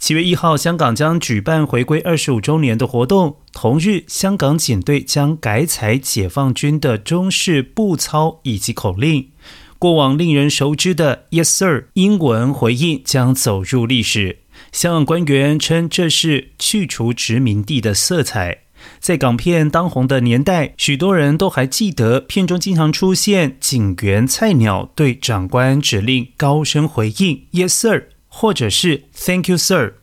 七月一号，香港将举办回归二十五周年的活动。同日，香港警队将改采解放军的中式步操以及口令。过往令人熟知的 “Yes Sir” 英文回应将走入历史。香港官员称，这是去除殖民地的色彩。在港片当红的年代，许多人都还记得片中经常出现警员菜鸟对长官指令高声回应 “Yes Sir”。或者是 Thank you, sir。